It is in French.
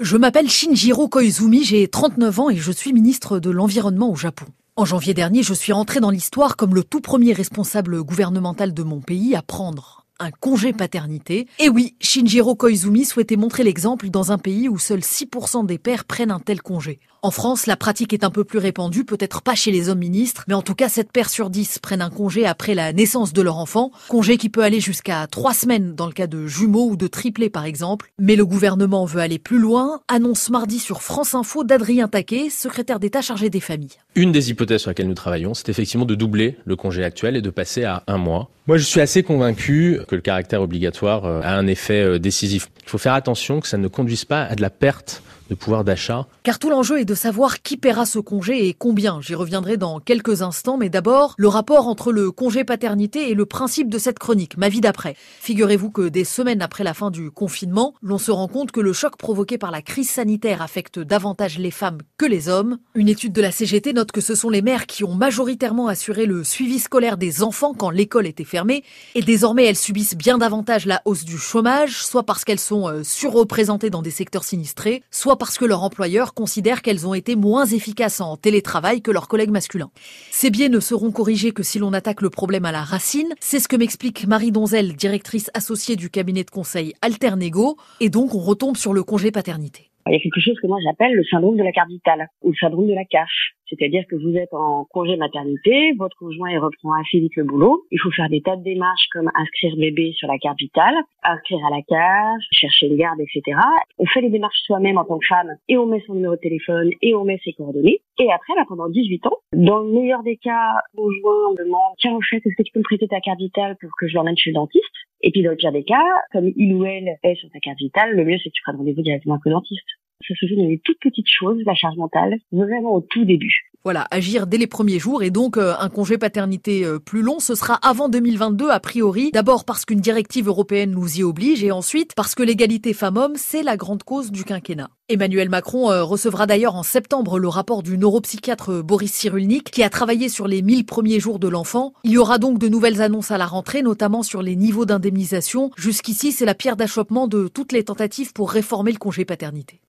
Je m'appelle Shinjiro Koizumi, j'ai 39 ans et je suis ministre de l'Environnement au Japon. En janvier dernier, je suis rentré dans l'histoire comme le tout premier responsable gouvernemental de mon pays à prendre un congé paternité. Et oui, Shinjiro Koizumi souhaitait montrer l'exemple dans un pays où seuls 6% des pères prennent un tel congé. En France, la pratique est un peu plus répandue, peut-être pas chez les hommes ministres, mais en tout cas 7 pères sur 10 prennent un congé après la naissance de leur enfant, congé qui peut aller jusqu'à 3 semaines dans le cas de jumeaux ou de triplés par exemple. Mais le gouvernement veut aller plus loin, annonce mardi sur France Info d'Adrien Taquet, secrétaire d'État chargé des familles. Une des hypothèses sur laquelle nous travaillons, c'est effectivement de doubler le congé actuel et de passer à un mois. Moi, je suis assez convaincu que le caractère obligatoire euh, a un effet euh, décisif. Il faut faire attention que ça ne conduise pas à de la perte de pouvoir d'achat. Car tout l'enjeu est de savoir qui paiera ce congé et combien. J'y reviendrai dans quelques instants, mais d'abord, le rapport entre le congé paternité et le principe de cette chronique, ma vie d'après. Figurez-vous que des semaines après la fin du confinement, l'on se rend compte que le choc provoqué par la crise sanitaire affecte davantage les femmes que les hommes. Une étude de la CGT note que ce sont les mères qui ont majoritairement assuré le suivi scolaire des enfants quand l'école était fermée, et désormais elles subissent bien davantage la hausse du chômage, soit parce qu'elles sont euh, surreprésentées dans des secteurs sinistrés, soit parce que leur employeur considère qu'elles ont été moins efficaces en télétravail que leurs collègues masculins. Ces biais ne seront corrigés que si l'on attaque le problème à la racine. C'est ce que m'explique Marie Donzel, directrice associée du cabinet de conseil Alternego. Et donc, on retombe sur le congé paternité. Il y a quelque chose que moi j'appelle le syndrome de la carte vitale ou le syndrome de la cache. C'est-à-dire que vous êtes en congé maternité, votre conjoint reprend assez vite le boulot. Il faut faire des tas de démarches comme inscrire bébé sur la carte vitale, inscrire à la cage, chercher une garde, etc. On fait les démarches soi-même en tant que femme et on met son numéro de téléphone et on met ses coordonnées. Et après, pendant 18 ans, dans le meilleur des cas, mon conjoint demande tiens, au fait, est-ce que tu peux me prêter ta carte vitale pour que je l'emmène chez le dentiste? Et puis dans le pire des cas, comme il ou elle est sur ta carte vitale, le mieux c'est que tu prennes rendez-vous directement avec le dentiste. Ça se joue dans les toutes petites choses, la charge mentale, vraiment au tout début. Voilà, agir dès les premiers jours et donc euh, un congé paternité euh, plus long, ce sera avant 2022 a priori. D'abord parce qu'une directive européenne nous y oblige et ensuite parce que l'égalité femmes-hommes, c'est la grande cause du quinquennat. Emmanuel Macron euh, recevra d'ailleurs en septembre le rapport du neuropsychiatre Boris Cyrulnik qui a travaillé sur les 1000 premiers jours de l'enfant. Il y aura donc de nouvelles annonces à la rentrée, notamment sur les niveaux d'indemnisation. Jusqu'ici, c'est la pierre d'achoppement de toutes les tentatives pour réformer le congé paternité.